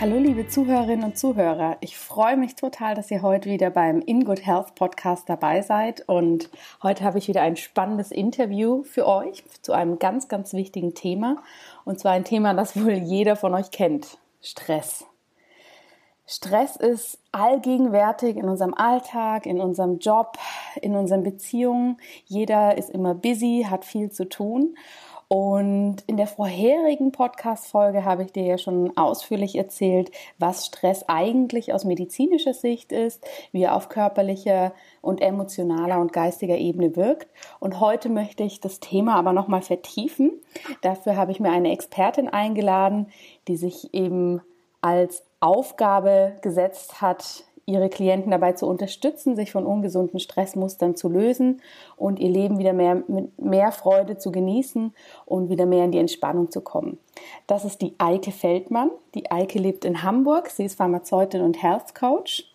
Hallo liebe Zuhörerinnen und Zuhörer, ich freue mich total, dass ihr heute wieder beim In Good Health Podcast dabei seid. Und heute habe ich wieder ein spannendes Interview für euch zu einem ganz, ganz wichtigen Thema. Und zwar ein Thema, das wohl jeder von euch kennt, Stress. Stress ist allgegenwärtig in unserem Alltag, in unserem Job, in unseren Beziehungen. Jeder ist immer busy, hat viel zu tun und in der vorherigen Podcast-Folge habe ich dir ja schon ausführlich erzählt, was Stress eigentlich aus medizinischer Sicht ist, wie er auf körperlicher und emotionaler und geistiger Ebene wirkt. Und heute möchte ich das Thema aber nochmal vertiefen. Dafür habe ich mir eine Expertin eingeladen, die sich eben als Aufgabe gesetzt hat, ihre Klienten dabei zu unterstützen, sich von ungesunden Stressmustern zu lösen und ihr Leben wieder mehr mit mehr Freude zu genießen und wieder mehr in die Entspannung zu kommen. Das ist die Eike Feldmann. Die Eike lebt in Hamburg. Sie ist Pharmazeutin und Health Coach.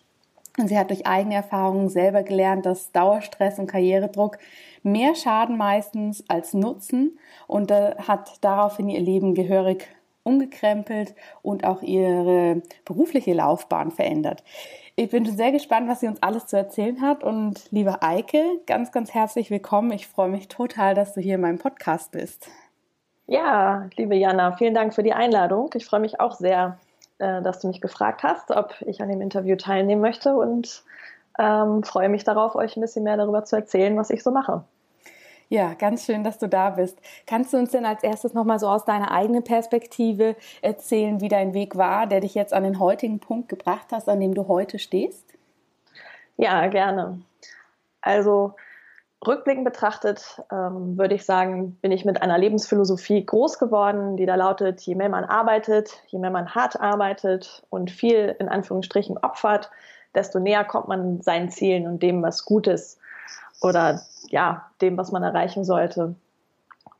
Und sie hat durch eigene Erfahrungen selber gelernt, dass Dauerstress und Karrieredruck mehr Schaden meistens als Nutzen und hat daraufhin ihr Leben gehörig umgekrempelt und auch ihre berufliche Laufbahn verändert. Ich bin sehr gespannt, was sie uns alles zu erzählen hat. Und liebe Eike, ganz, ganz herzlich willkommen. Ich freue mich total, dass du hier in meinem Podcast bist. Ja, liebe Jana, vielen Dank für die Einladung. Ich freue mich auch sehr, äh, dass du mich gefragt hast, ob ich an dem Interview teilnehmen möchte und ähm, freue mich darauf, euch ein bisschen mehr darüber zu erzählen, was ich so mache. Ja, ganz schön, dass du da bist. Kannst du uns denn als erstes nochmal so aus deiner eigenen Perspektive erzählen, wie dein Weg war, der dich jetzt an den heutigen Punkt gebracht hast, an dem du heute stehst? Ja, gerne. Also rückblickend betrachtet ähm, würde ich sagen, bin ich mit einer Lebensphilosophie groß geworden, die da lautet, je mehr man arbeitet, je mehr man hart arbeitet und viel in Anführungsstrichen opfert, desto näher kommt man seinen Zielen und dem, was gut ist oder ja, dem, was man erreichen sollte.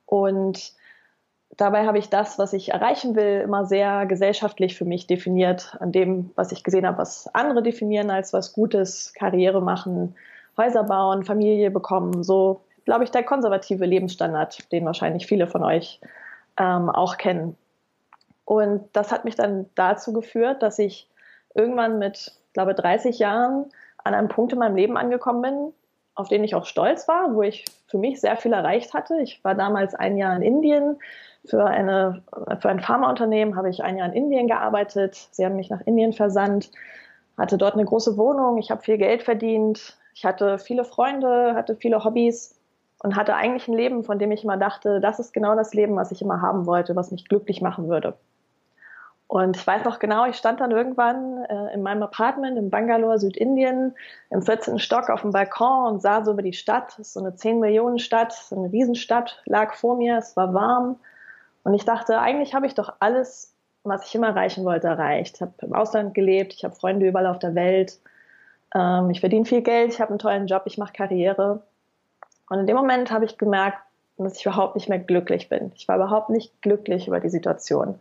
Und dabei habe ich das, was ich erreichen will, immer sehr gesellschaftlich für mich definiert, an dem, was ich gesehen habe, was andere definieren als was Gutes, Karriere machen, Häuser bauen, Familie bekommen, so glaube ich der konservative Lebensstandard, den wahrscheinlich viele von euch ähm, auch kennen. Und das hat mich dann dazu geführt, dass ich irgendwann mit, glaube 30 Jahren an einem Punkt in meinem Leben angekommen bin, auf den ich auch stolz war, wo ich für mich sehr viel erreicht hatte. Ich war damals ein Jahr in Indien. Für, eine, für ein Pharmaunternehmen habe ich ein Jahr in Indien gearbeitet. Sie haben mich nach Indien versandt, hatte dort eine große Wohnung. Ich habe viel Geld verdient. Ich hatte viele Freunde, hatte viele Hobbys und hatte eigentlich ein Leben, von dem ich immer dachte, das ist genau das Leben, was ich immer haben wollte, was mich glücklich machen würde. Und ich weiß noch genau, ich stand dann irgendwann äh, in meinem Apartment in Bangalore, Südindien, im 14. Stock auf dem Balkon und sah so über die Stadt. So eine 10 Millionen Stadt, so eine Riesenstadt, lag vor mir, es war warm. Und ich dachte, eigentlich habe ich doch alles, was ich immer erreichen wollte, erreicht. Ich habe im Ausland gelebt, ich habe Freunde überall auf der Welt, ähm, ich verdiene viel Geld, ich habe einen tollen Job, ich mache Karriere. Und in dem Moment habe ich gemerkt, dass ich überhaupt nicht mehr glücklich bin. Ich war überhaupt nicht glücklich über die Situation.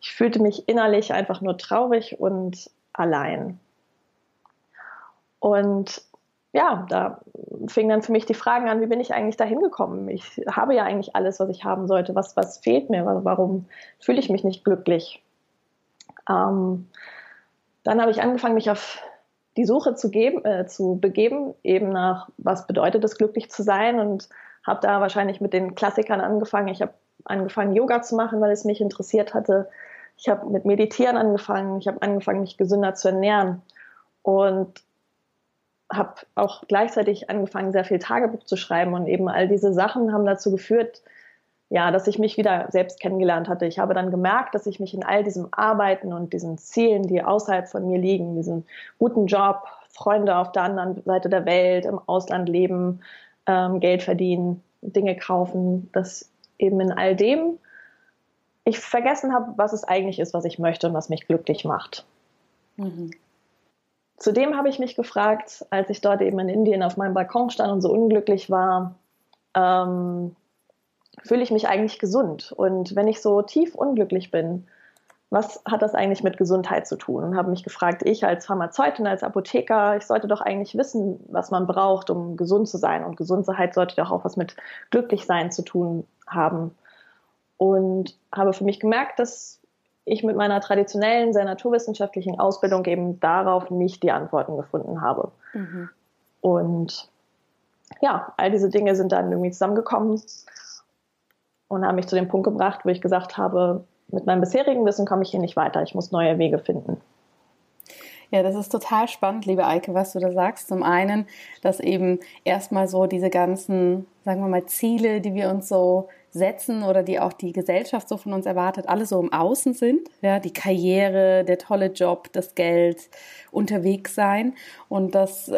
Ich fühlte mich innerlich einfach nur traurig und allein. Und ja, da fing dann für mich die Fragen an, wie bin ich eigentlich da hingekommen? Ich habe ja eigentlich alles, was ich haben sollte. Was, was fehlt mir? Warum fühle ich mich nicht glücklich? Ähm, dann habe ich angefangen, mich auf die Suche zu, geben, äh, zu begeben, eben nach, was bedeutet es, glücklich zu sein und habe da wahrscheinlich mit den Klassikern angefangen. Ich habe angefangen, Yoga zu machen, weil es mich interessiert hatte. Ich habe mit Meditieren angefangen. Ich habe angefangen, mich gesünder zu ernähren und habe auch gleichzeitig angefangen, sehr viel Tagebuch zu schreiben und eben all diese Sachen haben dazu geführt, ja, dass ich mich wieder selbst kennengelernt hatte. Ich habe dann gemerkt, dass ich mich in all diesem Arbeiten und diesen Zielen, die außerhalb von mir liegen, diesen guten Job, Freunde auf der anderen Seite der Welt, im Ausland leben, ähm, Geld verdienen, Dinge kaufen, dass eben in all dem ich vergessen habe, was es eigentlich ist, was ich möchte und was mich glücklich macht. Mhm. Zudem habe ich mich gefragt, als ich dort eben in Indien auf meinem Balkon stand und so unglücklich war, ähm, fühle ich mich eigentlich gesund? Und wenn ich so tief unglücklich bin, was hat das eigentlich mit Gesundheit zu tun? Und habe mich gefragt, ich als Pharmazeutin, als Apotheker, ich sollte doch eigentlich wissen, was man braucht, um gesund zu sein. Und Gesundheit sollte doch auch was mit Glücklichsein zu tun haben. Und habe für mich gemerkt, dass ich mit meiner traditionellen, sehr naturwissenschaftlichen Ausbildung eben darauf nicht die Antworten gefunden habe. Mhm. Und ja, all diese Dinge sind dann irgendwie zusammengekommen und haben mich zu dem Punkt gebracht, wo ich gesagt habe, mit meinem bisherigen Wissen komme ich hier nicht weiter. Ich muss neue Wege finden. Ja, das ist total spannend, liebe Eike, was du da sagst. Zum einen, dass eben erstmal so diese ganzen, sagen wir mal, Ziele, die wir uns so setzen oder die auch die Gesellschaft so von uns erwartet, alle so im Außen sind. Ja, die Karriere, der tolle Job, das Geld, unterwegs sein. Und das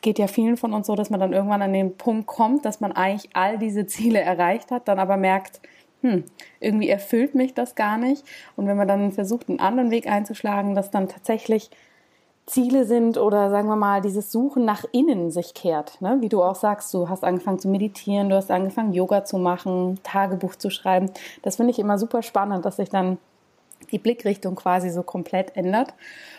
geht ja vielen von uns so, dass man dann irgendwann an den Punkt kommt, dass man eigentlich all diese Ziele erreicht hat, dann aber merkt, hm, irgendwie erfüllt mich das gar nicht. Und wenn man dann versucht, einen anderen Weg einzuschlagen, dass dann tatsächlich Ziele sind oder sagen wir mal dieses Suchen nach innen sich kehrt. Ne? Wie du auch sagst, du hast angefangen zu meditieren, du hast angefangen Yoga zu machen, Tagebuch zu schreiben. Das finde ich immer super spannend, dass sich dann die Blickrichtung quasi so komplett ändert.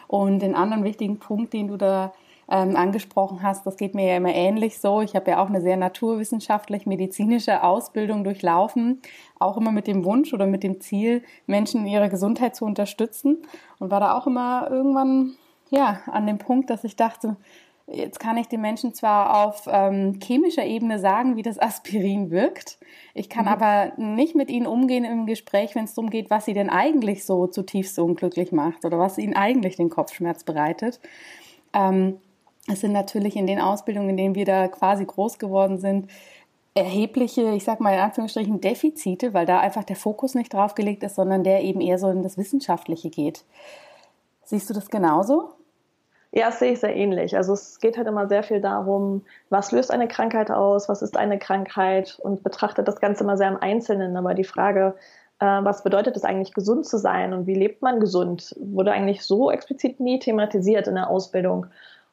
Und den anderen wichtigen Punkt, den du da ähm, angesprochen hast, das geht mir ja immer ähnlich so. Ich habe ja auch eine sehr naturwissenschaftlich-medizinische Ausbildung durchlaufen, auch immer mit dem Wunsch oder mit dem Ziel, Menschen in ihrer Gesundheit zu unterstützen und war da auch immer irgendwann ja an dem Punkt, dass ich dachte, Jetzt kann ich den Menschen zwar auf ähm, chemischer Ebene sagen, wie das Aspirin wirkt. Ich kann mhm. aber nicht mit ihnen umgehen im Gespräch, wenn es darum geht, was sie denn eigentlich so zutiefst unglücklich macht oder was ihnen eigentlich den Kopfschmerz bereitet. Ähm, es sind natürlich in den Ausbildungen, in denen wir da quasi groß geworden sind, erhebliche, ich sag mal in Anführungsstrichen, Defizite, weil da einfach der Fokus nicht drauf gelegt ist, sondern der eben eher so in das Wissenschaftliche geht. Siehst du das genauso? Ja, das sehe ich sehr ähnlich. Also es geht halt immer sehr viel darum, was löst eine Krankheit aus, was ist eine Krankheit und betrachtet das Ganze immer sehr im Einzelnen. Aber die Frage, äh, was bedeutet es eigentlich, gesund zu sein und wie lebt man gesund, wurde eigentlich so explizit nie thematisiert in der Ausbildung.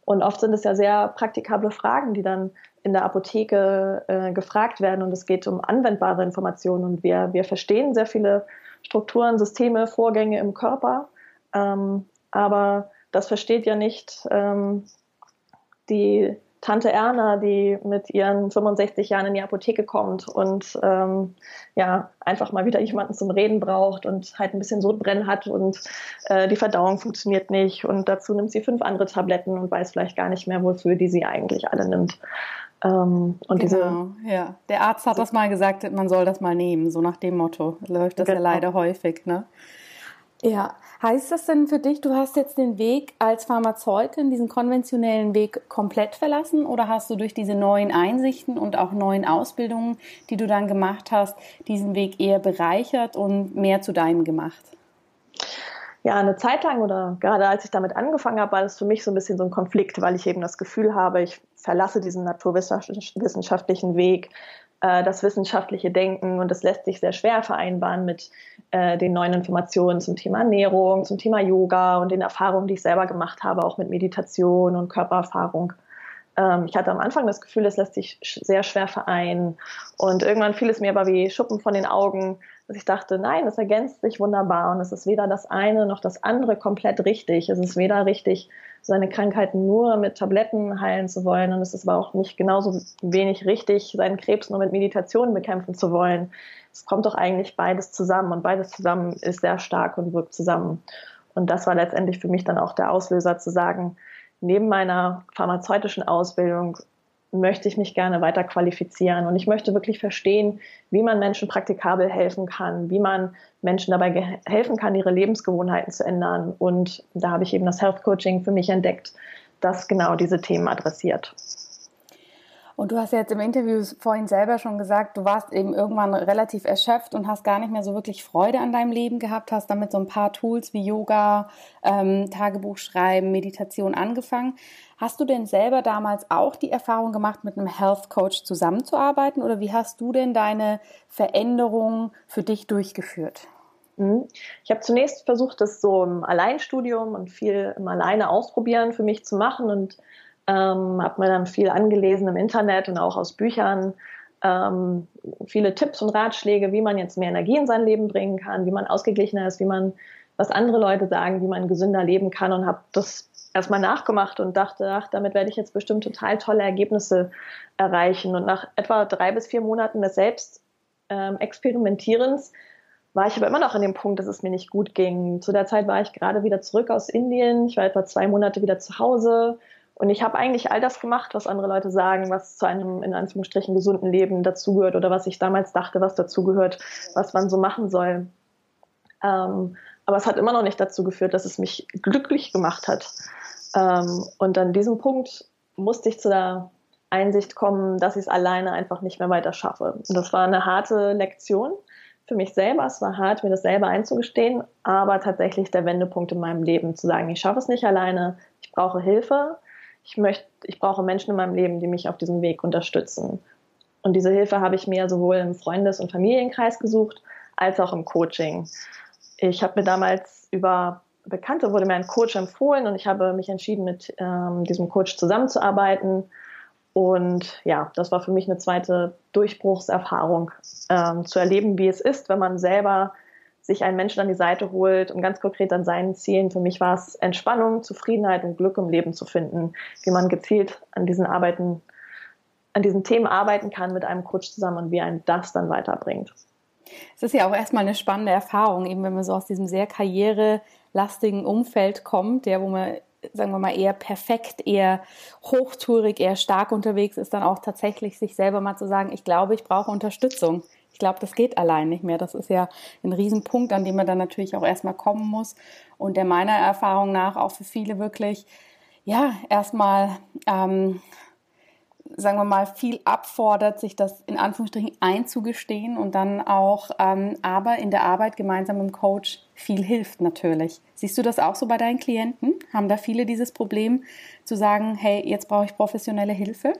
Und oft sind es ja sehr praktikable Fragen, die dann in der Apotheke äh, gefragt werden und es geht um anwendbare Informationen und wir, wir verstehen sehr viele Strukturen, Systeme, Vorgänge im Körper, ähm, aber das versteht ja nicht ähm, die Tante Erna, die mit ihren 65 Jahren in die Apotheke kommt und ähm, ja einfach mal wieder jemanden zum Reden braucht und halt ein bisschen Sodbrennen hat und äh, die Verdauung funktioniert nicht und dazu nimmt sie fünf andere Tabletten und weiß vielleicht gar nicht mehr, wofür die sie eigentlich alle nimmt. Ähm, und genau, diese, ja. Der Arzt hat das mal gesagt, man soll das mal nehmen, so nach dem Motto. Läuft das genau. ja leider häufig, ne? Ja, heißt das denn für dich, du hast jetzt den Weg als Pharmazeutin, diesen konventionellen Weg komplett verlassen oder hast du durch diese neuen Einsichten und auch neuen Ausbildungen, die du dann gemacht hast, diesen Weg eher bereichert und mehr zu deinem gemacht? Ja, eine Zeit lang oder gerade als ich damit angefangen habe, war das für mich so ein bisschen so ein Konflikt, weil ich eben das Gefühl habe, ich verlasse diesen naturwissenschaftlichen Weg, äh, das wissenschaftliche Denken und das lässt sich sehr schwer vereinbaren mit äh, den neuen Informationen zum Thema Ernährung, zum Thema Yoga und den Erfahrungen, die ich selber gemacht habe, auch mit Meditation und Körpererfahrung. Ähm, ich hatte am Anfang das Gefühl, es lässt sich sehr schwer vereinen und irgendwann fiel es mir aber wie Schuppen von den Augen, dass ich dachte, nein, es ergänzt sich wunderbar und es ist weder das eine noch das andere komplett richtig. Es ist weder richtig, seine Krankheiten nur mit Tabletten heilen zu wollen und es ist aber auch nicht genauso wenig richtig, seinen Krebs nur mit Meditation bekämpfen zu wollen. Es kommt doch eigentlich beides zusammen und beides zusammen ist sehr stark und wirkt zusammen. Und das war letztendlich für mich dann auch der Auslöser zu sagen, neben meiner pharmazeutischen Ausbildung möchte ich mich gerne weiter qualifizieren und ich möchte wirklich verstehen, wie man Menschen praktikabel helfen kann, wie man Menschen dabei helfen kann, ihre Lebensgewohnheiten zu ändern. Und da habe ich eben das Health Coaching für mich entdeckt, das genau diese Themen adressiert. Und du hast ja jetzt im Interview vorhin selber schon gesagt, du warst eben irgendwann relativ erschöpft und hast gar nicht mehr so wirklich Freude an deinem Leben gehabt, hast damit so ein paar Tools wie Yoga, ähm, Tagebuch schreiben, Meditation angefangen. Hast du denn selber damals auch die Erfahrung gemacht, mit einem Health Coach zusammenzuarbeiten oder wie hast du denn deine Veränderungen für dich durchgeführt? Mhm. Ich habe zunächst versucht, das so im Alleinstudium und viel im Alleine ausprobieren für mich zu machen und ähm, habe mir dann viel angelesen im Internet und auch aus Büchern. Ähm, viele Tipps und Ratschläge, wie man jetzt mehr Energie in sein Leben bringen kann, wie man ausgeglichener ist, wie man, was andere Leute sagen, wie man gesünder leben kann und habe das erstmal nachgemacht und dachte, ach, damit werde ich jetzt bestimmt total tolle Ergebnisse erreichen. Und nach etwa drei bis vier Monaten des Selbstexperimentierens ähm, war ich aber immer noch an dem Punkt, dass es mir nicht gut ging. Zu der Zeit war ich gerade wieder zurück aus Indien. Ich war etwa zwei Monate wieder zu Hause. Und ich habe eigentlich all das gemacht, was andere Leute sagen, was zu einem in Anführungsstrichen gesunden Leben dazugehört oder was ich damals dachte, was dazugehört, was man so machen soll. Ähm, aber es hat immer noch nicht dazu geführt, dass es mich glücklich gemacht hat. Ähm, und an diesem Punkt musste ich zu der Einsicht kommen, dass ich es alleine einfach nicht mehr weiter schaffe. Und das war eine harte Lektion für mich selber. Es war hart, mir das selber einzugestehen, aber tatsächlich der Wendepunkt in meinem Leben, zu sagen, ich schaffe es nicht alleine, ich brauche Hilfe, ich möchte, ich brauche Menschen in meinem Leben, die mich auf diesem Weg unterstützen. Und diese Hilfe habe ich mir sowohl im Freundes- und Familienkreis gesucht, als auch im Coaching. Ich habe mir damals über Bekannte wurde mir ein Coach empfohlen und ich habe mich entschieden, mit ähm, diesem Coach zusammenzuarbeiten und ja, das war für mich eine zweite Durchbruchserfahrung, ähm, zu erleben, wie es ist, wenn man selber sich einen Menschen an die Seite holt und ganz konkret an seinen Zielen. Für mich war es Entspannung, Zufriedenheit und Glück im Leben zu finden, wie man gezielt an diesen Arbeiten, an diesen Themen arbeiten kann mit einem Coach zusammen und wie einen das dann weiterbringt. Es ist ja auch erstmal eine spannende Erfahrung, eben wenn man so aus diesem sehr karrierelastigen Umfeld kommt, der, wo man sagen wir mal, eher perfekt, eher hochtourig, eher stark unterwegs ist, dann auch tatsächlich sich selber mal zu sagen, ich glaube, ich brauche Unterstützung. Ich glaube, das geht allein nicht mehr. Das ist ja ein Riesenpunkt, an dem man dann natürlich auch erstmal kommen muss. Und der meiner Erfahrung nach auch für viele wirklich, ja, erstmal ähm, sagen wir mal, viel abfordert, sich das in Anführungsstrichen einzugestehen und dann auch ähm, aber in der Arbeit gemeinsam mit dem Coach viel hilft natürlich. Siehst du das auch so bei deinen Klienten? Haben da viele dieses Problem zu sagen, hey, jetzt brauche ich professionelle Hilfe?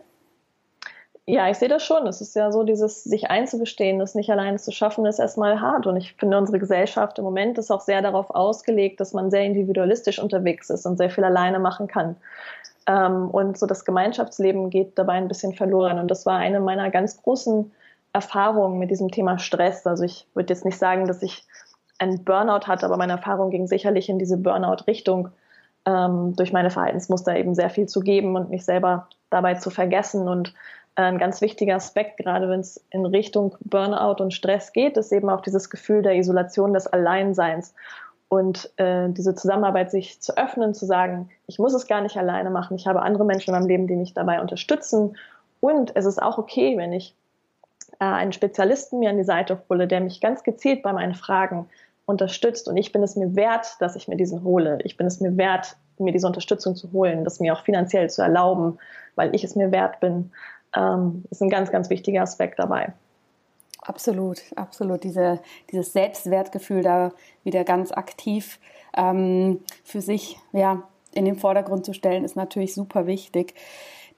Ja, ich sehe das schon. Es ist ja so, dieses sich einzugestehen, das nicht alleine zu schaffen, ist erstmal hart. Und ich finde, unsere Gesellschaft im Moment ist auch sehr darauf ausgelegt, dass man sehr individualistisch unterwegs ist und sehr viel alleine machen kann. Ähm, und so das Gemeinschaftsleben geht dabei ein bisschen verloren. Und das war eine meiner ganz großen Erfahrungen mit diesem Thema Stress. Also ich würde jetzt nicht sagen, dass ich einen Burnout hatte, aber meine Erfahrung ging sicherlich in diese Burnout-Richtung, ähm, durch meine Verhaltensmuster eben sehr viel zu geben und mich selber dabei zu vergessen. Und ein ganz wichtiger Aspekt, gerade wenn es in Richtung Burnout und Stress geht, ist eben auch dieses Gefühl der Isolation, des Alleinseins. Und äh, diese Zusammenarbeit sich zu öffnen, zu sagen, ich muss es gar nicht alleine machen, ich habe andere Menschen in meinem Leben, die mich dabei unterstützen. Und es ist auch okay, wenn ich äh, einen Spezialisten mir an die Seite hole, der mich ganz gezielt bei meinen Fragen unterstützt. Und ich bin es mir wert, dass ich mir diesen hole. Ich bin es mir wert, mir diese Unterstützung zu holen, das mir auch finanziell zu erlauben, weil ich es mir wert bin, ähm, ist ein ganz, ganz wichtiger Aspekt dabei. Absolut, absolut. Diese, dieses Selbstwertgefühl da wieder ganz aktiv ähm, für sich ja, in den Vordergrund zu stellen, ist natürlich super wichtig.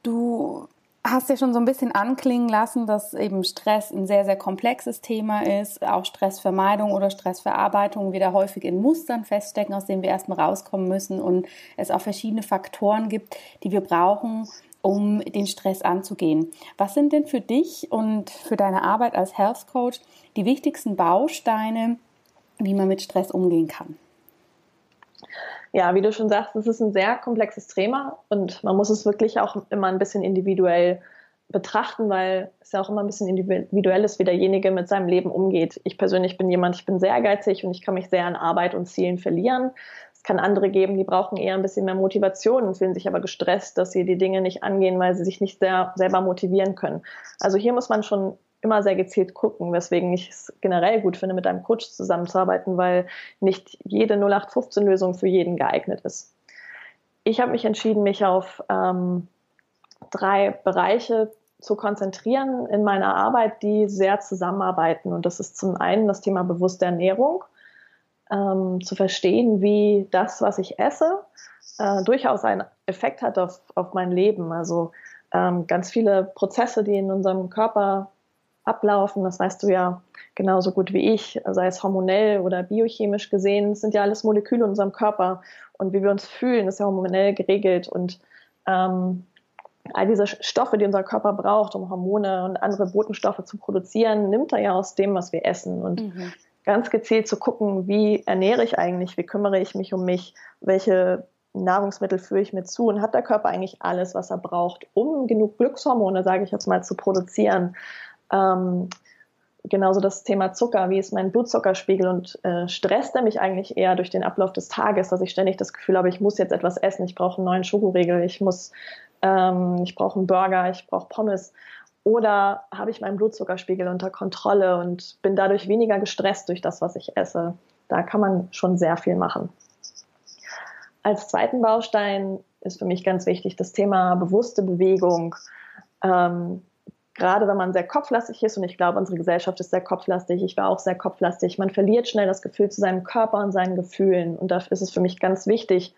Du hast ja schon so ein bisschen anklingen lassen, dass eben Stress ein sehr, sehr komplexes Thema ist. Auch Stressvermeidung oder Stressverarbeitung wieder häufig in Mustern feststecken, aus denen wir erstmal rauskommen müssen und es auch verschiedene Faktoren gibt, die wir brauchen, um den Stress anzugehen. Was sind denn für dich und für deine Arbeit als Health Coach die wichtigsten Bausteine, wie man mit Stress umgehen kann? Ja, wie du schon sagst, es ist ein sehr komplexes Thema und man muss es wirklich auch immer ein bisschen individuell betrachten, weil es ja auch immer ein bisschen individuell ist, wie derjenige mit seinem Leben umgeht. Ich persönlich bin jemand, ich bin sehr ehrgeizig und ich kann mich sehr an Arbeit und Zielen verlieren. Es kann andere geben, die brauchen eher ein bisschen mehr Motivation und fühlen sich aber gestresst, dass sie die Dinge nicht angehen, weil sie sich nicht sehr, selber motivieren können. Also hier muss man schon immer sehr gezielt gucken, weswegen ich es generell gut finde, mit einem Coach zusammenzuarbeiten, weil nicht jede 0815-Lösung für jeden geeignet ist. Ich habe mich entschieden, mich auf ähm, drei Bereiche zu konzentrieren in meiner Arbeit, die sehr zusammenarbeiten. Und das ist zum einen das Thema bewusste Ernährung ähm, zu verstehen, wie das, was ich esse, äh, durchaus einen Effekt hat auf, auf mein Leben. Also ähm, ganz viele Prozesse, die in unserem Körper ablaufen. Das weißt du ja genauso gut wie ich, sei es hormonell oder biochemisch gesehen. Sind ja alles Moleküle in unserem Körper. Und wie wir uns fühlen, ist ja hormonell geregelt. Und ähm, all diese Stoffe, die unser Körper braucht, um Hormone und andere Botenstoffe zu produzieren, nimmt er ja aus dem, was wir essen. Und mhm. Ganz gezielt zu gucken, wie ernähre ich eigentlich, wie kümmere ich mich um mich, welche Nahrungsmittel führe ich mir zu und hat der Körper eigentlich alles, was er braucht, um genug Glückshormone, sage ich jetzt mal, zu produzieren. Ähm, genauso das Thema Zucker, wie ist mein Blutzuckerspiegel und äh, stresst er mich eigentlich eher durch den Ablauf des Tages, dass ich ständig das Gefühl habe, ich muss jetzt etwas essen, ich brauche einen neuen Schokoriegel, ich muss, ähm, ich brauche einen Burger, ich brauche Pommes. Oder habe ich meinen Blutzuckerspiegel unter Kontrolle und bin dadurch weniger gestresst durch das, was ich esse? Da kann man schon sehr viel machen. Als zweiten Baustein ist für mich ganz wichtig das Thema bewusste Bewegung. Ähm, gerade wenn man sehr kopflastig ist, und ich glaube, unsere Gesellschaft ist sehr kopflastig, ich war auch sehr kopflastig, man verliert schnell das Gefühl zu seinem Körper und seinen Gefühlen. Und dafür ist es für mich ganz wichtig,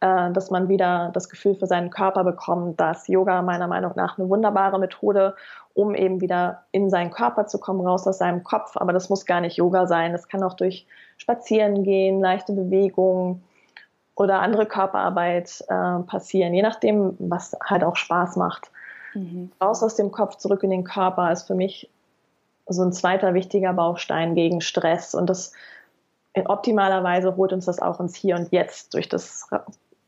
äh, dass man wieder das Gefühl für seinen Körper bekommt, dass Yoga meiner Meinung nach eine wunderbare Methode, um eben wieder in seinen Körper zu kommen, raus aus seinem Kopf. Aber das muss gar nicht Yoga sein. Das kann auch durch Spazieren gehen, leichte Bewegungen oder andere Körperarbeit äh, passieren, je nachdem, was halt auch Spaß macht. Mhm. Raus aus dem Kopf, zurück in den Körper ist für mich so ein zweiter wichtiger Baustein gegen Stress. Und das in optimaler Weise holt uns das auch ins Hier und Jetzt durch das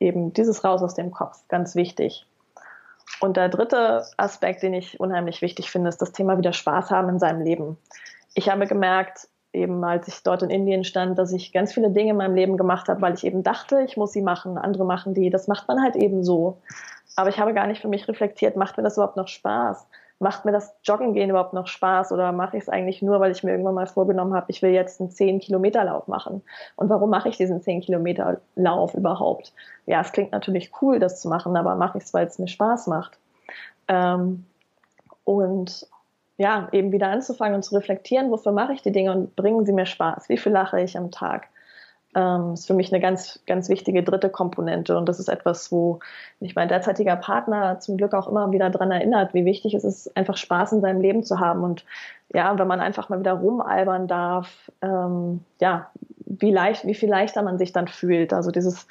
eben dieses Raus aus dem Kopf. Ganz wichtig. Und der dritte Aspekt, den ich unheimlich wichtig finde, ist das Thema wieder Spaß haben in seinem Leben. Ich habe gemerkt, eben als ich dort in Indien stand, dass ich ganz viele Dinge in meinem Leben gemacht habe, weil ich eben dachte, ich muss sie machen, andere machen die. Das macht man halt eben so. Aber ich habe gar nicht für mich reflektiert, macht mir das überhaupt noch Spaß? Macht mir das Joggen gehen überhaupt noch Spaß oder mache ich es eigentlich nur, weil ich mir irgendwann mal vorgenommen habe, ich will jetzt einen 10 Kilometer Lauf machen? Und warum mache ich diesen 10 Kilometer Lauf überhaupt? Ja, es klingt natürlich cool, das zu machen, aber mache ich es, weil es mir Spaß macht. Ähm, und ja, eben wieder anzufangen und zu reflektieren, wofür mache ich die Dinge und bringen sie mir Spaß? Wie viel lache ich am Tag? Ähm, ist für mich eine ganz, ganz wichtige dritte Komponente. Und das ist etwas, wo mich mein derzeitiger Partner zum Glück auch immer wieder daran erinnert, wie wichtig es ist, einfach Spaß in seinem Leben zu haben. Und ja, wenn man einfach mal wieder rumalbern darf, ähm, ja, wie leicht, wie viel leichter man sich dann fühlt. Also dieses,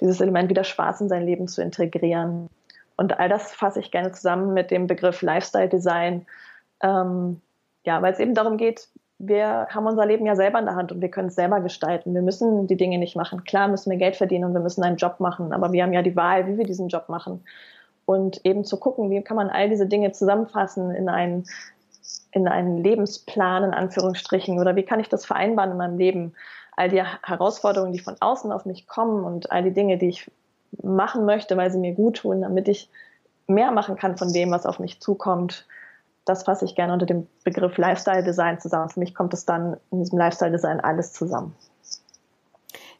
dieses Element wieder Spaß in sein Leben zu integrieren. Und all das fasse ich gerne zusammen mit dem Begriff Lifestyle Design. Ähm, ja, weil es eben darum geht, wir haben unser Leben ja selber in der Hand und wir können es selber gestalten. Wir müssen die Dinge nicht machen. Klar müssen wir Geld verdienen und wir müssen einen Job machen, aber wir haben ja die Wahl, wie wir diesen Job machen. Und eben zu gucken, wie kann man all diese Dinge zusammenfassen in einen, in einen Lebensplan, in Anführungsstrichen, oder wie kann ich das vereinbaren in meinem Leben? All die Herausforderungen, die von außen auf mich kommen und all die Dinge, die ich machen möchte, weil sie mir gut tun, damit ich mehr machen kann von dem, was auf mich zukommt das fasse ich gerne unter dem Begriff Lifestyle Design zusammen. Für mich kommt es dann in diesem Lifestyle Design alles zusammen.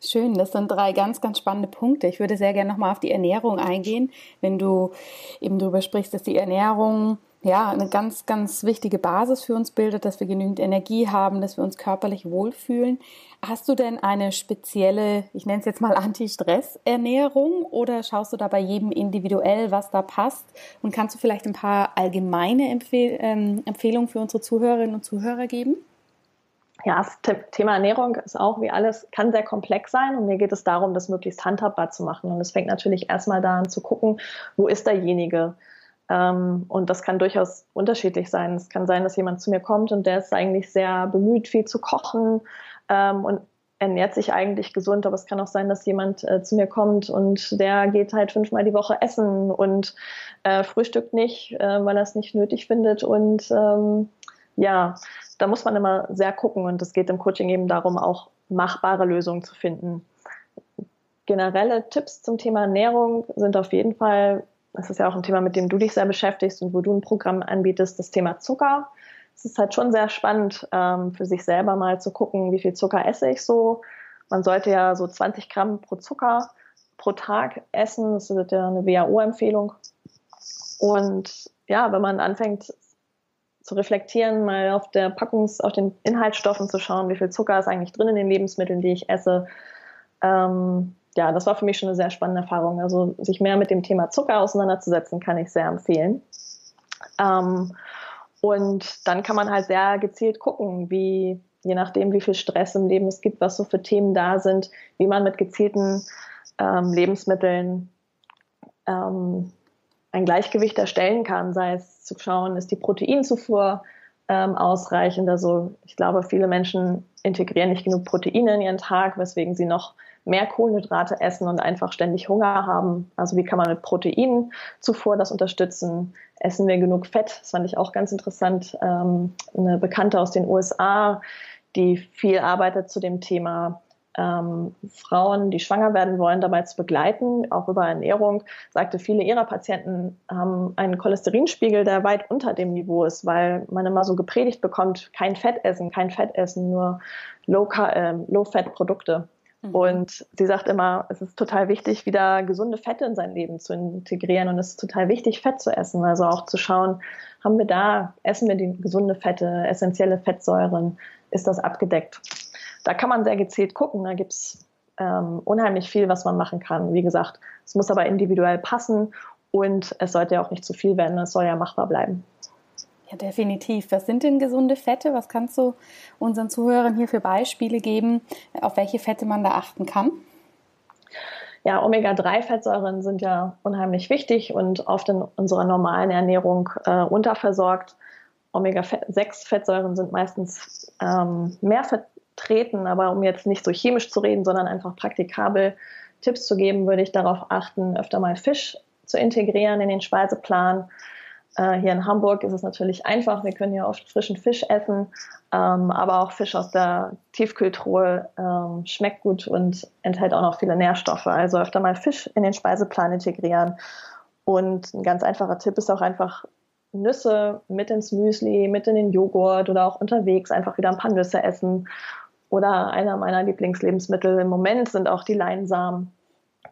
Schön, das sind drei ganz, ganz spannende Punkte. Ich würde sehr gerne nochmal auf die Ernährung eingehen, wenn du eben darüber sprichst, dass die Ernährung ja, eine ganz, ganz wichtige Basis für uns bildet, dass wir genügend Energie haben, dass wir uns körperlich wohlfühlen. Hast du denn eine spezielle, ich nenne es jetzt mal Anti-Stress-Ernährung oder schaust du da bei jedem individuell, was da passt? Und kannst du vielleicht ein paar allgemeine Empfehl ähm, Empfehlungen für unsere Zuhörerinnen und Zuhörer geben? Ja, das Thema Ernährung ist auch wie alles, kann sehr komplex sein und mir geht es darum, das möglichst handhabbar zu machen. Und es fängt natürlich erstmal daran zu gucken, wo ist derjenige? Ähm, und das kann durchaus unterschiedlich sein. Es kann sein, dass jemand zu mir kommt und der ist eigentlich sehr bemüht, viel zu kochen ähm, und ernährt sich eigentlich gesund, aber es kann auch sein, dass jemand äh, zu mir kommt und der geht halt fünfmal die Woche essen und äh, frühstückt nicht, äh, weil er es nicht nötig findet. Und ähm, ja, da muss man immer sehr gucken und es geht im Coaching eben darum, auch machbare Lösungen zu finden. Generelle Tipps zum Thema Ernährung sind auf jeden Fall das ist ja auch ein Thema, mit dem du dich sehr beschäftigst und wo du ein Programm anbietest, das Thema Zucker. Es ist halt schon sehr spannend, ähm, für sich selber mal zu gucken, wie viel Zucker esse ich so. Man sollte ja so 20 Gramm pro Zucker pro Tag essen. Das ist ja eine WHO-Empfehlung. Und ja, wenn man anfängt zu reflektieren, mal auf der Packungs-, auf den Inhaltsstoffen zu schauen, wie viel Zucker ist eigentlich drin in den Lebensmitteln, die ich esse, ähm, ja, das war für mich schon eine sehr spannende Erfahrung. Also sich mehr mit dem Thema Zucker auseinanderzusetzen, kann ich sehr empfehlen. Ähm, Und dann kann man halt sehr gezielt gucken, wie, je nachdem, wie viel Stress im Leben es gibt, was so für Themen da sind, wie man mit gezielten ähm, Lebensmitteln ähm, ein Gleichgewicht erstellen kann, sei es zu schauen, ist die Proteinzufuhr ähm, ausreichend. Also ich glaube, viele Menschen integrieren nicht genug Proteine in ihren Tag, weswegen sie noch mehr Kohlenhydrate essen und einfach ständig Hunger haben. Also wie kann man mit Proteinzufuhr das unterstützen? Essen wir genug Fett? Das fand ich auch ganz interessant. Ähm, eine Bekannte aus den USA, die viel arbeitet zu dem Thema ähm, Frauen, die schwanger werden wollen, dabei zu begleiten, auch über Ernährung, sagte, viele ihrer Patienten haben einen Cholesterinspiegel, der weit unter dem Niveau ist, weil man immer so gepredigt bekommt, kein Fett essen, kein Fett essen, nur Low-Fat-Produkte. Mhm. und sie sagt immer, es ist total wichtig, wieder gesunde Fette in sein Leben zu integrieren und es ist total wichtig, Fett zu essen. Also auch zu schauen, haben wir da, essen wir die gesunde Fette, essentielle Fettsäuren, ist das abgedeckt? da kann man sehr gezielt gucken. Da gibt's ähm, unheimlich viel, was man machen kann. Wie gesagt, es muss aber individuell passen und es sollte ja auch nicht zu viel werden. Es soll ja machbar bleiben. Definitiv. Was sind denn gesunde Fette? Was kannst du unseren Zuhörern hier für Beispiele geben, auf welche Fette man da achten kann? Ja, Omega-3-Fettsäuren sind ja unheimlich wichtig und oft in unserer normalen Ernährung äh, unterversorgt. Omega-6-Fettsäuren sind meistens ähm, mehr treten. Aber um jetzt nicht so chemisch zu reden, sondern einfach praktikabel Tipps zu geben, würde ich darauf achten, öfter mal Fisch zu integrieren in den Speiseplan. Äh, hier in Hamburg ist es natürlich einfach. Wir können ja oft frischen Fisch essen, ähm, aber auch Fisch aus der Tiefkühltruhe ähm, schmeckt gut und enthält auch noch viele Nährstoffe. Also öfter mal Fisch in den Speiseplan integrieren. Und ein ganz einfacher Tipp ist auch einfach Nüsse mit ins Müsli, mit in den Joghurt oder auch unterwegs einfach wieder ein paar Nüsse essen oder einer meiner Lieblingslebensmittel im Moment sind auch die Leinsamen.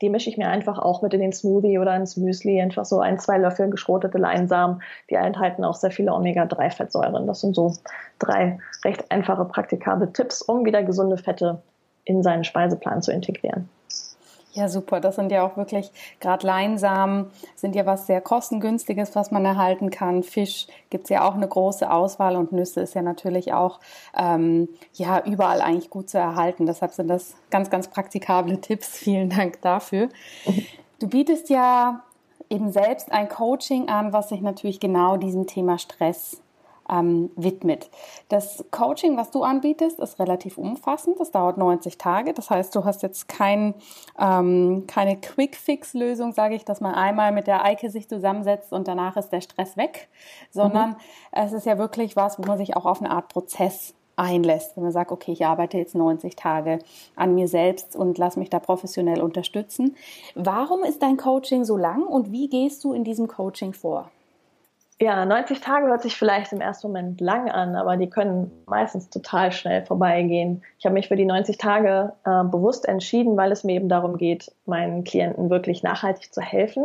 Die mische ich mir einfach auch mit in den Smoothie oder ins Müsli. Einfach so ein, zwei Löffel geschrotete Leinsamen. Die enthalten auch sehr viele Omega-3-Fettsäuren. Das sind so drei recht einfache, praktikable Tipps, um wieder gesunde Fette in seinen Speiseplan zu integrieren. Ja, super. Das sind ja auch wirklich, gerade Leinsamen sind ja was sehr kostengünstiges, was man erhalten kann. Fisch gibt's ja auch eine große Auswahl und Nüsse ist ja natürlich auch ähm, ja überall eigentlich gut zu erhalten. Deshalb sind das ganz, ganz praktikable Tipps. Vielen Dank dafür. Du bietest ja eben selbst ein Coaching an, was sich natürlich genau diesem Thema Stress ähm, widmet. Das Coaching, was du anbietest, ist relativ umfassend. Das dauert 90 Tage. Das heißt, du hast jetzt kein, ähm, keine Quick-Fix-Lösung, sage ich, dass man einmal mit der Eike sich zusammensetzt und danach ist der Stress weg, sondern mhm. es ist ja wirklich was, wo man sich auch auf eine Art Prozess einlässt, wenn man sagt, okay, ich arbeite jetzt 90 Tage an mir selbst und lass mich da professionell unterstützen. Warum ist dein Coaching so lang und wie gehst du in diesem Coaching vor? Ja, 90 Tage hört sich vielleicht im ersten Moment lang an, aber die können meistens total schnell vorbeigehen. Ich habe mich für die 90 Tage äh, bewusst entschieden, weil es mir eben darum geht, meinen Klienten wirklich nachhaltig zu helfen.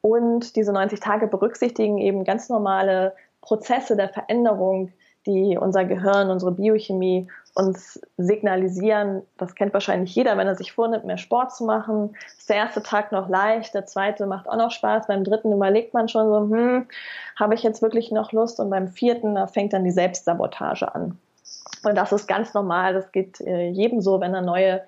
Und diese 90 Tage berücksichtigen eben ganz normale Prozesse der Veränderung, die unser Gehirn, unsere Biochemie uns signalisieren, das kennt wahrscheinlich jeder, wenn er sich vornimmt, mehr Sport zu machen. Ist der erste Tag noch leicht, der zweite macht auch noch Spaß, beim dritten überlegt man schon so, hm, habe ich jetzt wirklich noch Lust? Und beim vierten, da fängt dann die Selbstsabotage an. Und das ist ganz normal, das geht äh, jedem so, wenn er neue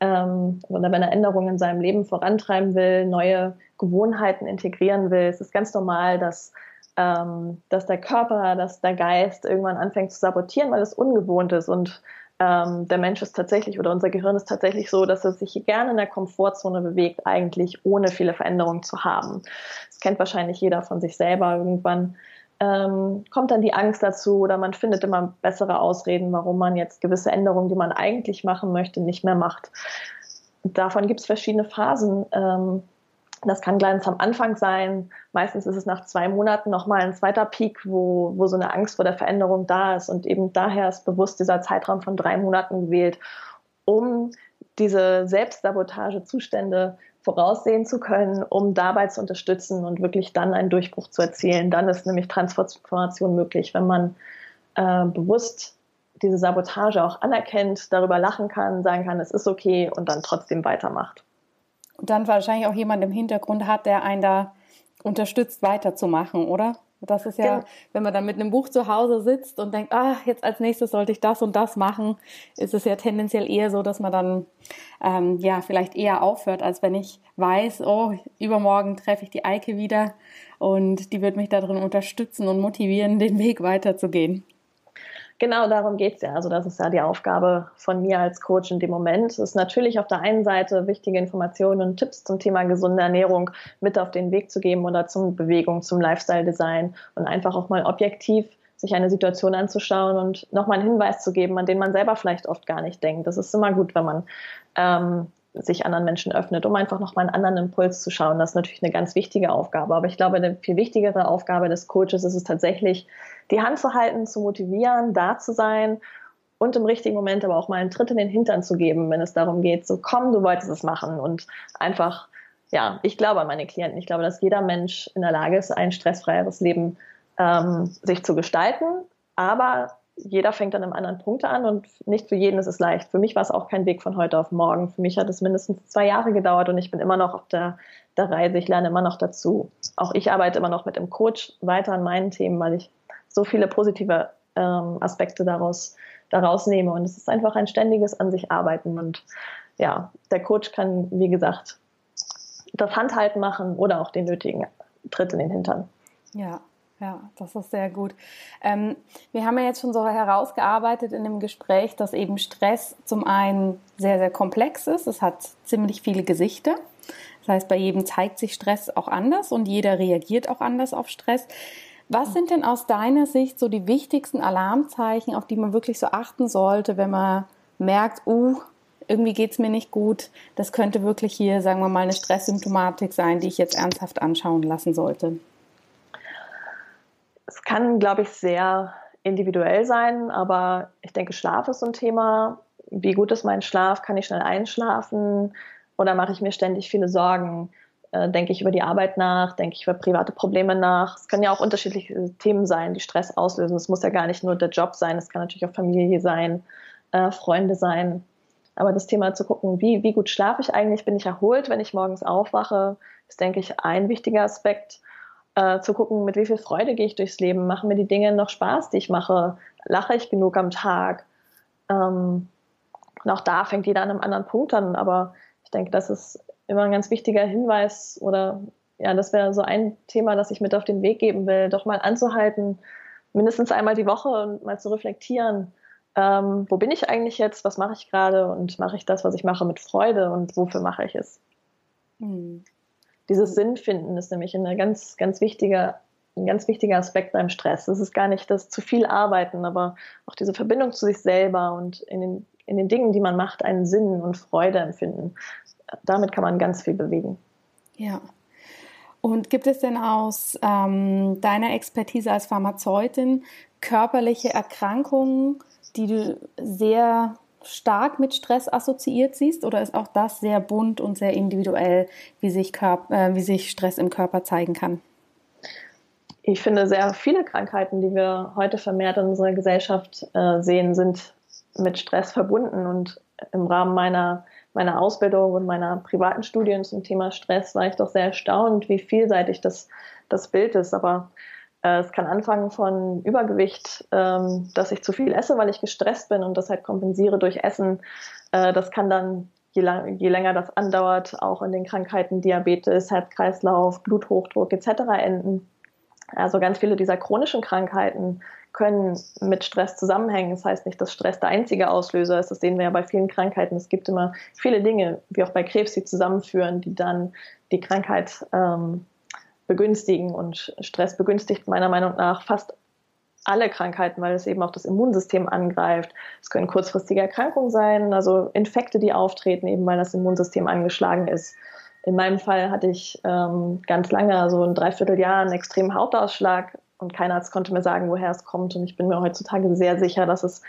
ähm, oder wenn er Änderungen in seinem Leben vorantreiben will, neue Gewohnheiten integrieren will. Es ist ganz normal, dass ähm, dass der Körper, dass der Geist irgendwann anfängt zu sabotieren, weil es ungewohnt ist und ähm, der Mensch ist tatsächlich oder unser Gehirn ist tatsächlich so, dass es sich gerne in der Komfortzone bewegt, eigentlich ohne viele Veränderungen zu haben. Das kennt wahrscheinlich jeder von sich selber. Irgendwann ähm, kommt dann die Angst dazu oder man findet immer bessere Ausreden, warum man jetzt gewisse Änderungen, die man eigentlich machen möchte, nicht mehr macht. Davon gibt es verschiedene Phasen. Ähm, das kann ganz am Anfang sein. Meistens ist es nach zwei Monaten nochmal ein zweiter Peak, wo, wo so eine Angst vor der Veränderung da ist. Und eben daher ist bewusst dieser Zeitraum von drei Monaten gewählt, um diese Selbstsabotagezustände voraussehen zu können, um dabei zu unterstützen und wirklich dann einen Durchbruch zu erzielen. Dann ist nämlich Transformation möglich, wenn man äh, bewusst diese Sabotage auch anerkennt, darüber lachen kann, sagen kann, es ist okay und dann trotzdem weitermacht und dann wahrscheinlich auch jemand im Hintergrund hat, der einen da unterstützt, weiterzumachen, oder? Das ist ja, genau. wenn man dann mit einem Buch zu Hause sitzt und denkt, ah, jetzt als nächstes sollte ich das und das machen, ist es ja tendenziell eher so, dass man dann ähm, ja vielleicht eher aufhört, als wenn ich weiß, oh, übermorgen treffe ich die Eike wieder und die wird mich darin unterstützen und motivieren, den Weg weiterzugehen. Genau darum geht es ja. Also das ist ja die Aufgabe von mir als Coach in dem Moment. Es ist natürlich auf der einen Seite wichtige Informationen und Tipps zum Thema gesunde Ernährung mit auf den Weg zu geben oder zum Bewegung, zum Lifestyle-Design und einfach auch mal objektiv sich eine Situation anzuschauen und nochmal einen Hinweis zu geben, an den man selber vielleicht oft gar nicht denkt. Das ist immer gut, wenn man ähm, sich anderen Menschen öffnet, um einfach nochmal einen anderen Impuls zu schauen. Das ist natürlich eine ganz wichtige Aufgabe. Aber ich glaube, eine viel wichtigere Aufgabe des Coaches ist es tatsächlich, die Hand zu halten, zu motivieren, da zu sein und im richtigen Moment aber auch mal einen Tritt in den Hintern zu geben, wenn es darum geht, so komm, du wolltest es machen und einfach, ja, ich glaube an meine Klienten. Ich glaube, dass jeder Mensch in der Lage ist, ein stressfreieres Leben ähm, sich zu gestalten, aber jeder fängt an einem anderen Punkt an und nicht für jeden ist es leicht. Für mich war es auch kein Weg von heute auf morgen. Für mich hat es mindestens zwei Jahre gedauert und ich bin immer noch auf der, der Reise. Ich lerne immer noch dazu. Auch ich arbeite immer noch mit dem Coach weiter an meinen Themen, weil ich so viele positive ähm, Aspekte daraus, daraus nehme. Und es ist einfach ein ständiges an sich arbeiten. Und ja, der Coach kann, wie gesagt, das Handhalten machen oder auch den nötigen Tritt in den Hintern. Ja, ja, das ist sehr gut. Ähm, wir haben ja jetzt schon so herausgearbeitet in dem Gespräch, dass eben Stress zum einen sehr, sehr komplex ist. Es hat ziemlich viele Gesichter. Das heißt, bei jedem zeigt sich Stress auch anders und jeder reagiert auch anders auf Stress. Was sind denn aus deiner Sicht so die wichtigsten Alarmzeichen, auf die man wirklich so achten sollte, wenn man merkt, uh, irgendwie geht's mir nicht gut. Das könnte wirklich hier, sagen wir mal, eine Stresssymptomatik sein, die ich jetzt ernsthaft anschauen lassen sollte es kann, glaube ich, sehr individuell sein, aber ich denke, Schlaf ist so ein Thema. Wie gut ist mein Schlaf? Kann ich schnell einschlafen? Oder mache ich mir ständig viele Sorgen? Äh, denke ich über die Arbeit nach? Denke ich über private Probleme nach? Es können ja auch unterschiedliche Themen sein, die Stress auslösen. Es muss ja gar nicht nur der Job sein, es kann natürlich auch Familie sein, äh, Freunde sein. Aber das Thema zu gucken, wie, wie gut schlafe ich eigentlich? Bin ich erholt, wenn ich morgens aufwache? ist, denke ich, ein wichtiger Aspekt äh, zu gucken, mit wie viel Freude gehe ich durchs Leben, machen mir die Dinge noch Spaß, die ich mache, lache ich genug am Tag. Ähm, und auch da fängt jeder an einem anderen Punkt an, aber ich denke, das ist immer ein ganz wichtiger Hinweis oder ja, das wäre so ein Thema, das ich mit auf den Weg geben will, doch mal anzuhalten, mindestens einmal die Woche und mal zu reflektieren, ähm, wo bin ich eigentlich jetzt, was mache ich gerade und mache ich das, was ich mache, mit Freude und wofür mache ich es? Hm dieses Sinnfinden ist nämlich ein ganz, ganz wichtiger, ein ganz wichtiger Aspekt beim Stress. Es ist gar nicht das zu viel Arbeiten, aber auch diese Verbindung zu sich selber und in den, in den Dingen, die man macht, einen Sinn und Freude empfinden. Damit kann man ganz viel bewegen. Ja. Und gibt es denn aus ähm, deiner Expertise als Pharmazeutin körperliche Erkrankungen, die du sehr stark mit Stress assoziiert siehst oder ist auch das sehr bunt und sehr individuell, wie sich, Körper, äh, wie sich Stress im Körper zeigen kann? Ich finde, sehr viele Krankheiten, die wir heute vermehrt in unserer Gesellschaft äh, sehen, sind mit Stress verbunden. Und im Rahmen meiner, meiner Ausbildung und meiner privaten Studien zum Thema Stress war ich doch sehr erstaunt, wie vielseitig das, das Bild ist. Aber äh, es kann anfangen von Übergewicht, ähm, dass ich zu viel esse, weil ich gestresst bin und das halt kompensiere durch Essen. Äh, das kann dann, je, lang, je länger das andauert, auch in den Krankheiten Diabetes, Herzkreislauf, Bluthochdruck etc. enden. Also ganz viele dieser chronischen Krankheiten können mit Stress zusammenhängen. Das heißt nicht, dass Stress der einzige Auslöser ist. Das sehen wir ja bei vielen Krankheiten. Es gibt immer viele Dinge, wie auch bei Krebs, die zusammenführen, die dann die Krankheit ähm, begünstigen. Und Stress begünstigt meiner Meinung nach fast alle Krankheiten, weil es eben auch das Immunsystem angreift. Es können kurzfristige Erkrankungen sein, also Infekte, die auftreten, eben weil das Immunsystem angeschlagen ist. In meinem Fall hatte ich ähm, ganz lange, also ein Dreivierteljahr, einen extremen Hautausschlag und kein Arzt konnte mir sagen, woher es kommt. Und ich bin mir heutzutage sehr sicher, dass es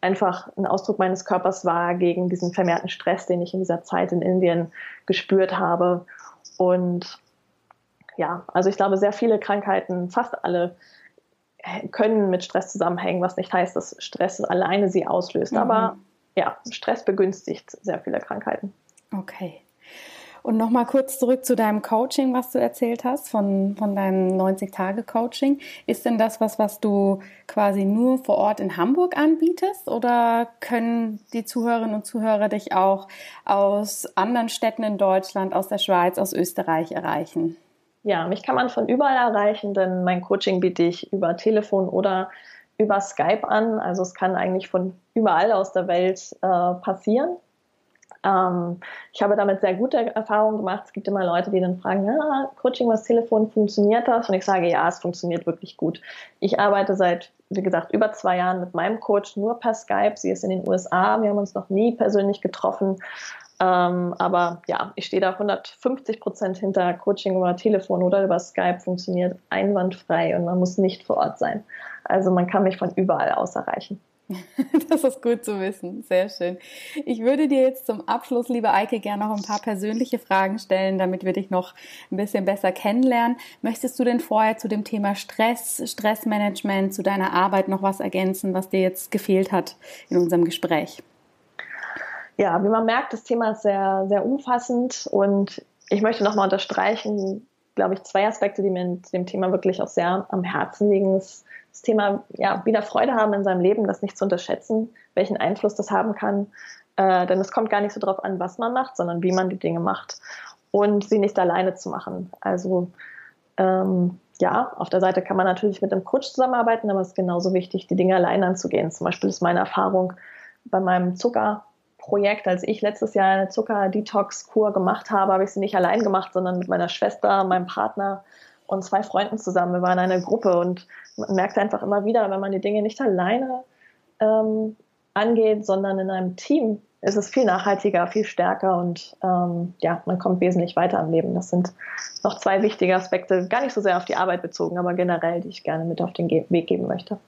einfach ein Ausdruck meines Körpers war gegen diesen vermehrten Stress, den ich in dieser Zeit in Indien gespürt habe. Und ja, also ich glaube, sehr viele Krankheiten, fast alle, können mit Stress zusammenhängen, was nicht heißt, dass Stress alleine sie auslöst. Mhm. Aber ja, Stress begünstigt sehr viele Krankheiten. Okay. Und nochmal kurz zurück zu deinem Coaching, was du erzählt hast, von, von deinem 90-Tage-Coaching. Ist denn das was, was du quasi nur vor Ort in Hamburg anbietest oder können die Zuhörerinnen und Zuhörer dich auch aus anderen Städten in Deutschland, aus der Schweiz, aus Österreich erreichen? Ja, mich kann man von überall erreichen, denn mein Coaching biete ich über Telefon oder über Skype an. Also es kann eigentlich von überall aus der Welt äh, passieren. Ähm, ich habe damit sehr gute Erfahrungen gemacht. Es gibt immer Leute, die dann fragen, ja, Coaching übers Telefon, funktioniert das? Und ich sage, ja, es funktioniert wirklich gut. Ich arbeite seit, wie gesagt, über zwei Jahren mit meinem Coach nur per Skype. Sie ist in den USA. Wir haben uns noch nie persönlich getroffen. Ähm, aber ja, ich stehe da 150 Prozent hinter Coaching über Telefon oder über Skype funktioniert einwandfrei und man muss nicht vor Ort sein. Also man kann mich von überall aus erreichen. Das ist gut zu wissen. Sehr schön. Ich würde dir jetzt zum Abschluss, liebe Eike, gerne noch ein paar persönliche Fragen stellen, damit wir dich noch ein bisschen besser kennenlernen. Möchtest du denn vorher zu dem Thema Stress, Stressmanagement, zu deiner Arbeit noch was ergänzen, was dir jetzt gefehlt hat in unserem Gespräch? Ja, wie man merkt, das Thema ist sehr, sehr umfassend und ich möchte nochmal unterstreichen, glaube ich, zwei Aspekte, die mir in dem Thema wirklich auch sehr am Herzen liegen. Das das Thema ja, wieder Freude haben in seinem Leben, das nicht zu unterschätzen, welchen Einfluss das haben kann. Äh, denn es kommt gar nicht so darauf an, was man macht, sondern wie man die Dinge macht. Und sie nicht alleine zu machen. Also ähm, ja, auf der Seite kann man natürlich mit einem Coach zusammenarbeiten, aber es ist genauso wichtig, die Dinge alleine anzugehen. Zum Beispiel ist meine Erfahrung bei meinem Zuckerprojekt, als ich letztes Jahr eine Zucker-Detox-Kur gemacht habe, habe ich sie nicht allein gemacht, sondern mit meiner Schwester, meinem Partner und zwei Freunden zusammen. Wir waren eine Gruppe und man merkt einfach immer wieder, wenn man die Dinge nicht alleine ähm, angeht, sondern in einem Team, ist es viel nachhaltiger, viel stärker und ähm, ja, man kommt wesentlich weiter im Leben. Das sind noch zwei wichtige Aspekte, gar nicht so sehr auf die Arbeit bezogen, aber generell, die ich gerne mit auf den Ge Weg geben möchte.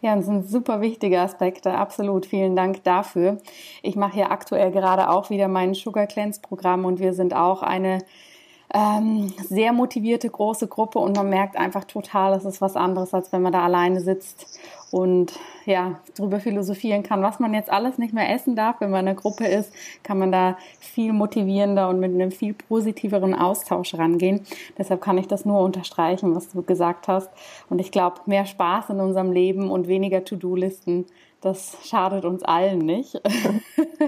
Ja, das sind super wichtige Aspekte, absolut. Vielen Dank dafür. Ich mache hier aktuell gerade auch wieder mein Sugar Cleanse Programm und wir sind auch eine ähm, sehr motivierte große Gruppe und man merkt einfach total, es ist was anderes, als wenn man da alleine sitzt und ja, drüber philosophieren kann, was man jetzt alles nicht mehr essen darf. Wenn man in einer Gruppe ist, kann man da viel motivierender und mit einem viel positiveren Austausch rangehen. Deshalb kann ich das nur unterstreichen, was du gesagt hast. Und ich glaube, mehr Spaß in unserem Leben und weniger To-Do-Listen das schadet uns allen nicht.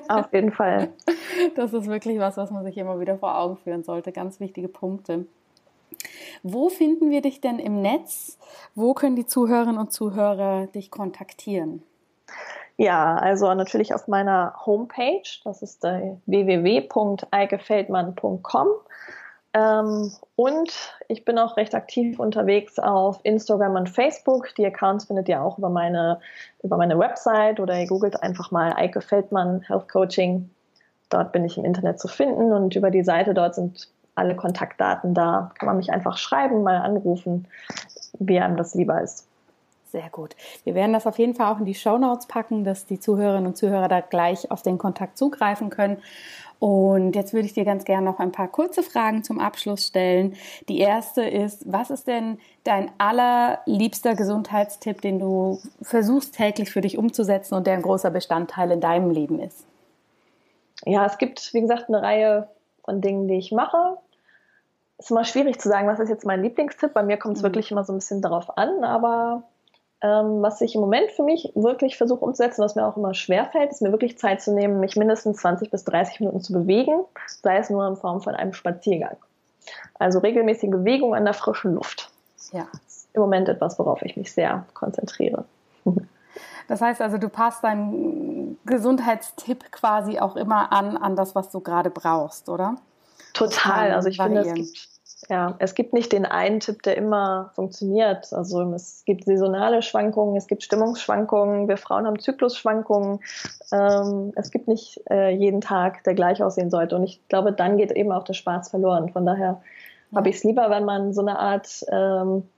Auf jeden Fall. Das ist wirklich was, was man sich immer wieder vor Augen führen sollte. Ganz wichtige Punkte. Wo finden wir dich denn im Netz? Wo können die Zuhörerinnen und Zuhörer dich kontaktieren? Ja, also natürlich auf meiner Homepage. Das ist www.eikefeldmann.com. Ähm, und ich bin auch recht aktiv unterwegs auf Instagram und Facebook. Die Accounts findet ihr auch über meine, über meine Website oder ihr googelt einfach mal Eike Feldmann Health Coaching. Dort bin ich im Internet zu finden und über die Seite dort sind alle Kontaktdaten da. Kann man mich einfach schreiben, mal anrufen, wie einem das lieber ist. Sehr gut. Wir werden das auf jeden Fall auch in die Show Notes packen, dass die Zuhörerinnen und Zuhörer da gleich auf den Kontakt zugreifen können. Und jetzt würde ich dir ganz gerne noch ein paar kurze Fragen zum Abschluss stellen. Die erste ist, was ist denn dein allerliebster Gesundheitstipp, den du versuchst täglich für dich umzusetzen und der ein großer Bestandteil in deinem Leben ist? Ja, es gibt, wie gesagt, eine Reihe von Dingen, die ich mache. Es ist immer schwierig zu sagen, was ist jetzt mein Lieblingstipp. Bei mir kommt es mhm. wirklich immer so ein bisschen darauf an, aber ähm, was ich im Moment für mich wirklich versuche umzusetzen, was mir auch immer schwerfällt, ist mir wirklich Zeit zu nehmen, mich mindestens 20 bis 30 Minuten zu bewegen, sei es nur in Form von einem Spaziergang. Also regelmäßige Bewegung an der frischen Luft. Ja. Das ist im Moment etwas, worauf ich mich sehr konzentriere. Das heißt also, du passt deinen Gesundheitstipp quasi auch immer an, an das, was du gerade brauchst, oder? Total. Also ich variieren. finde, es gibt ja, es gibt nicht den einen Tipp, der immer funktioniert. Also es gibt saisonale Schwankungen, es gibt Stimmungsschwankungen, wir Frauen haben Zyklusschwankungen. Ähm, es gibt nicht äh, jeden Tag, der gleich aussehen sollte. Und ich glaube, dann geht eben auch der Spaß verloren. Von daher ja. habe ich es lieber, wenn man so eine Art, ähm,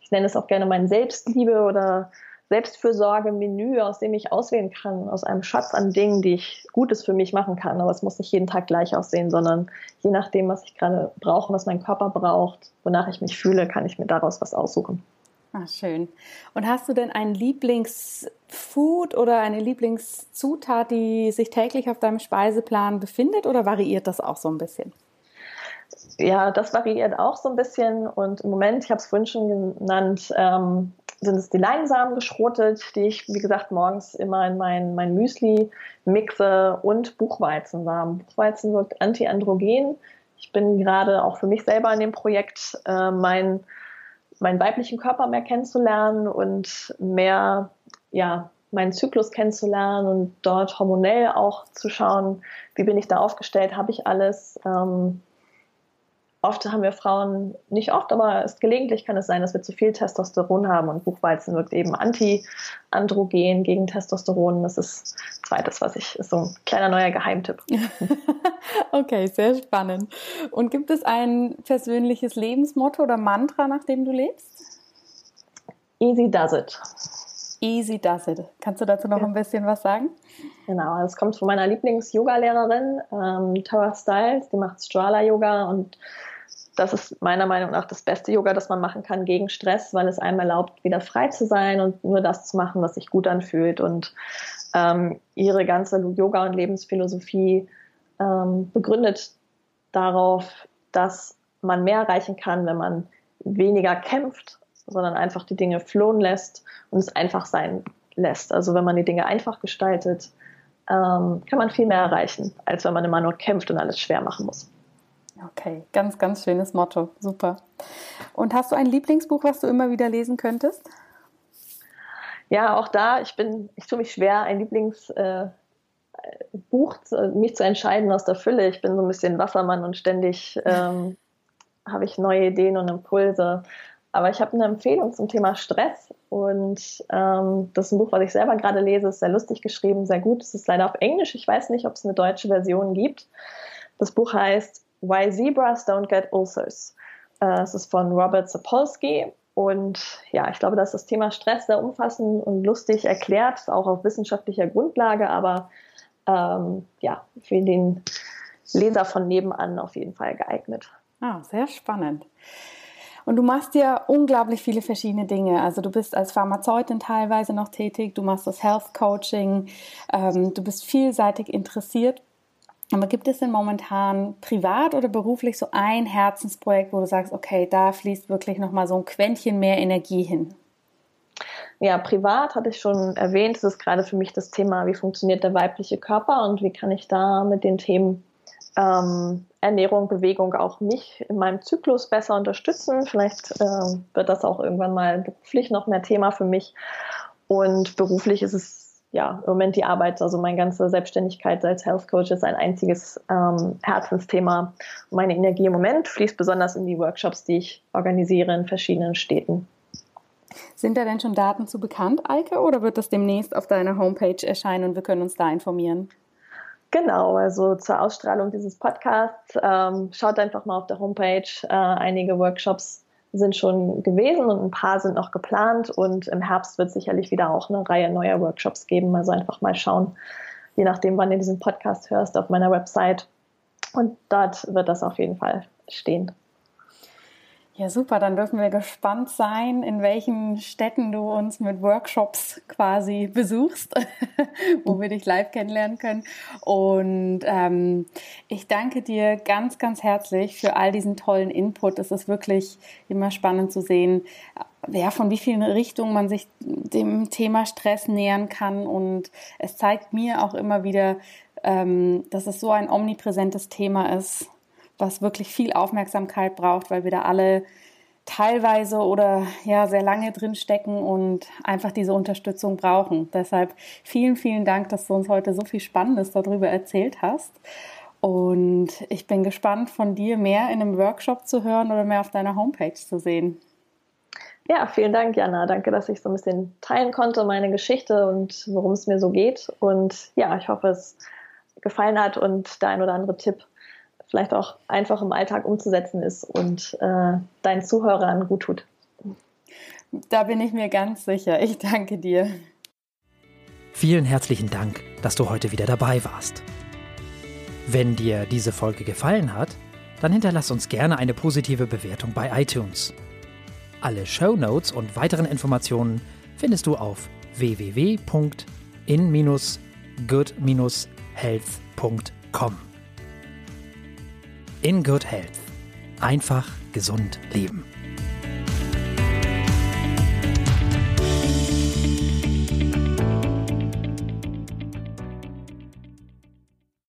ich nenne es auch gerne mein Selbstliebe oder Selbstfürsorge-Menü, aus dem ich auswählen kann, aus einem Schatz an Dingen, die ich Gutes für mich machen kann. Aber es muss nicht jeden Tag gleich aussehen, sondern je nachdem, was ich gerade brauche, was mein Körper braucht, wonach ich mich fühle, kann ich mir daraus was aussuchen. Ah, schön. Und hast du denn ein Lieblingsfood oder eine Lieblingszutat, die sich täglich auf deinem Speiseplan befindet oder variiert das auch so ein bisschen? Ja, das variiert auch so ein bisschen. Und im Moment, ich habe es vorhin schon genannt, ähm, sind es die Leinsamen geschrotet, die ich, wie gesagt, morgens immer in mein, mein Müsli mixe und Buchweizensamen. Buchweizen wirkt antiandrogen. Ich bin gerade auch für mich selber in dem Projekt, äh, mein, meinen weiblichen Körper mehr kennenzulernen und mehr, ja, meinen Zyklus kennenzulernen und dort hormonell auch zu schauen, wie bin ich da aufgestellt, habe ich alles. Ähm, oft haben wir Frauen, nicht oft, aber es, gelegentlich kann es sein, dass wir zu viel Testosteron haben und Buchweizen wirkt eben anti-androgen gegen Testosteron. Das ist zweites, was ich, ist so ein kleiner neuer Geheimtipp. okay, sehr spannend. Und gibt es ein persönliches Lebensmotto oder Mantra, nach dem du lebst? Easy does it. Easy does it. Kannst du dazu noch ja. ein bisschen was sagen? Genau, es kommt von meiner Lieblings-Yoga-Lehrerin, ähm, Tara Stiles, die macht Strala-Yoga und das ist meiner Meinung nach das beste Yoga, das man machen kann gegen Stress, weil es einem erlaubt, wieder frei zu sein und nur das zu machen, was sich gut anfühlt. Und ähm, ihre ganze Yoga- und Lebensphilosophie ähm, begründet darauf, dass man mehr erreichen kann, wenn man weniger kämpft, sondern einfach die Dinge flohen lässt und es einfach sein lässt. Also wenn man die Dinge einfach gestaltet, ähm, kann man viel mehr erreichen, als wenn man immer nur kämpft und alles schwer machen muss. Okay, ganz, ganz schönes Motto. Super. Und hast du ein Lieblingsbuch, was du immer wieder lesen könntest? Ja, auch da, ich bin, ich tue mich schwer, ein Lieblingsbuch, äh, mich zu entscheiden aus der Fülle. Ich bin so ein bisschen Wassermann und ständig ähm, habe ich neue Ideen und Impulse. Aber ich habe eine Empfehlung zum Thema Stress und ähm, das ist ein Buch, was ich selber gerade lese, ist sehr lustig geschrieben, sehr gut. Es ist leider auf Englisch. Ich weiß nicht, ob es eine deutsche Version gibt. Das Buch heißt Why Zebras Don't Get Ulcers. Äh, es ist von Robert Sapolsky und ja, ich glaube, dass das Thema Stress sehr umfassend und lustig erklärt, auch auf wissenschaftlicher Grundlage, aber ähm, ja, für den Leser von nebenan auf jeden Fall geeignet. Ah, sehr spannend. Und du machst ja unglaublich viele verschiedene Dinge. Also du bist als Pharmazeutin teilweise noch tätig, du machst das Health Coaching, ähm, du bist vielseitig interessiert. Aber gibt es denn momentan privat oder beruflich so ein Herzensprojekt, wo du sagst, okay, da fließt wirklich nochmal so ein Quäntchen mehr Energie hin? Ja, privat hatte ich schon erwähnt, es ist gerade für mich das Thema, wie funktioniert der weibliche Körper und wie kann ich da mit den Themen ähm, Ernährung, Bewegung auch mich in meinem Zyklus besser unterstützen. Vielleicht äh, wird das auch irgendwann mal beruflich noch mehr Thema für mich. Und beruflich ist es ja, im Moment die Arbeit, also meine ganze Selbstständigkeit als Health Coach ist ein einziges ähm, Herzensthema. Meine Energie im Moment fließt besonders in die Workshops, die ich organisiere in verschiedenen Städten. Sind da denn schon Daten zu bekannt, Eike, oder wird das demnächst auf deiner Homepage erscheinen und wir können uns da informieren? Genau, also zur Ausstrahlung dieses Podcasts ähm, schaut einfach mal auf der Homepage. Äh, einige Workshops sind schon gewesen und ein paar sind noch geplant und im Herbst wird sicherlich wieder auch eine Reihe neuer Workshops geben. Also einfach mal schauen, je nachdem, wann du diesen Podcast hörst, auf meiner Website. Und dort wird das auf jeden Fall stehen. Ja, super. Dann dürfen wir gespannt sein, in welchen Städten du uns mit Workshops quasi besuchst, wo wir dich live kennenlernen können. Und ähm, ich danke dir ganz, ganz herzlich für all diesen tollen Input. Es ist wirklich immer spannend zu sehen, ja, von wie vielen Richtungen man sich dem Thema Stress nähern kann. Und es zeigt mir auch immer wieder, ähm, dass es so ein omnipräsentes Thema ist was wirklich viel Aufmerksamkeit braucht, weil wir da alle teilweise oder ja sehr lange drin stecken und einfach diese Unterstützung brauchen. Deshalb vielen, vielen Dank, dass du uns heute so viel Spannendes darüber erzählt hast. Und ich bin gespannt, von dir mehr in einem Workshop zu hören oder mehr auf deiner Homepage zu sehen. Ja, vielen Dank, Jana. Danke, dass ich so ein bisschen teilen konnte, meine Geschichte und worum es mir so geht. Und ja, ich hoffe, es gefallen hat und der ein oder andere Tipp vielleicht auch einfach im Alltag umzusetzen ist und äh, deinen Zuhörern gut tut. Da bin ich mir ganz sicher. Ich danke dir. Vielen herzlichen Dank, dass du heute wieder dabei warst. Wenn dir diese Folge gefallen hat, dann hinterlass uns gerne eine positive Bewertung bei iTunes. Alle Show Notes und weiteren Informationen findest du auf www.in-good-health.com. In Good Health, Einfach gesund leben.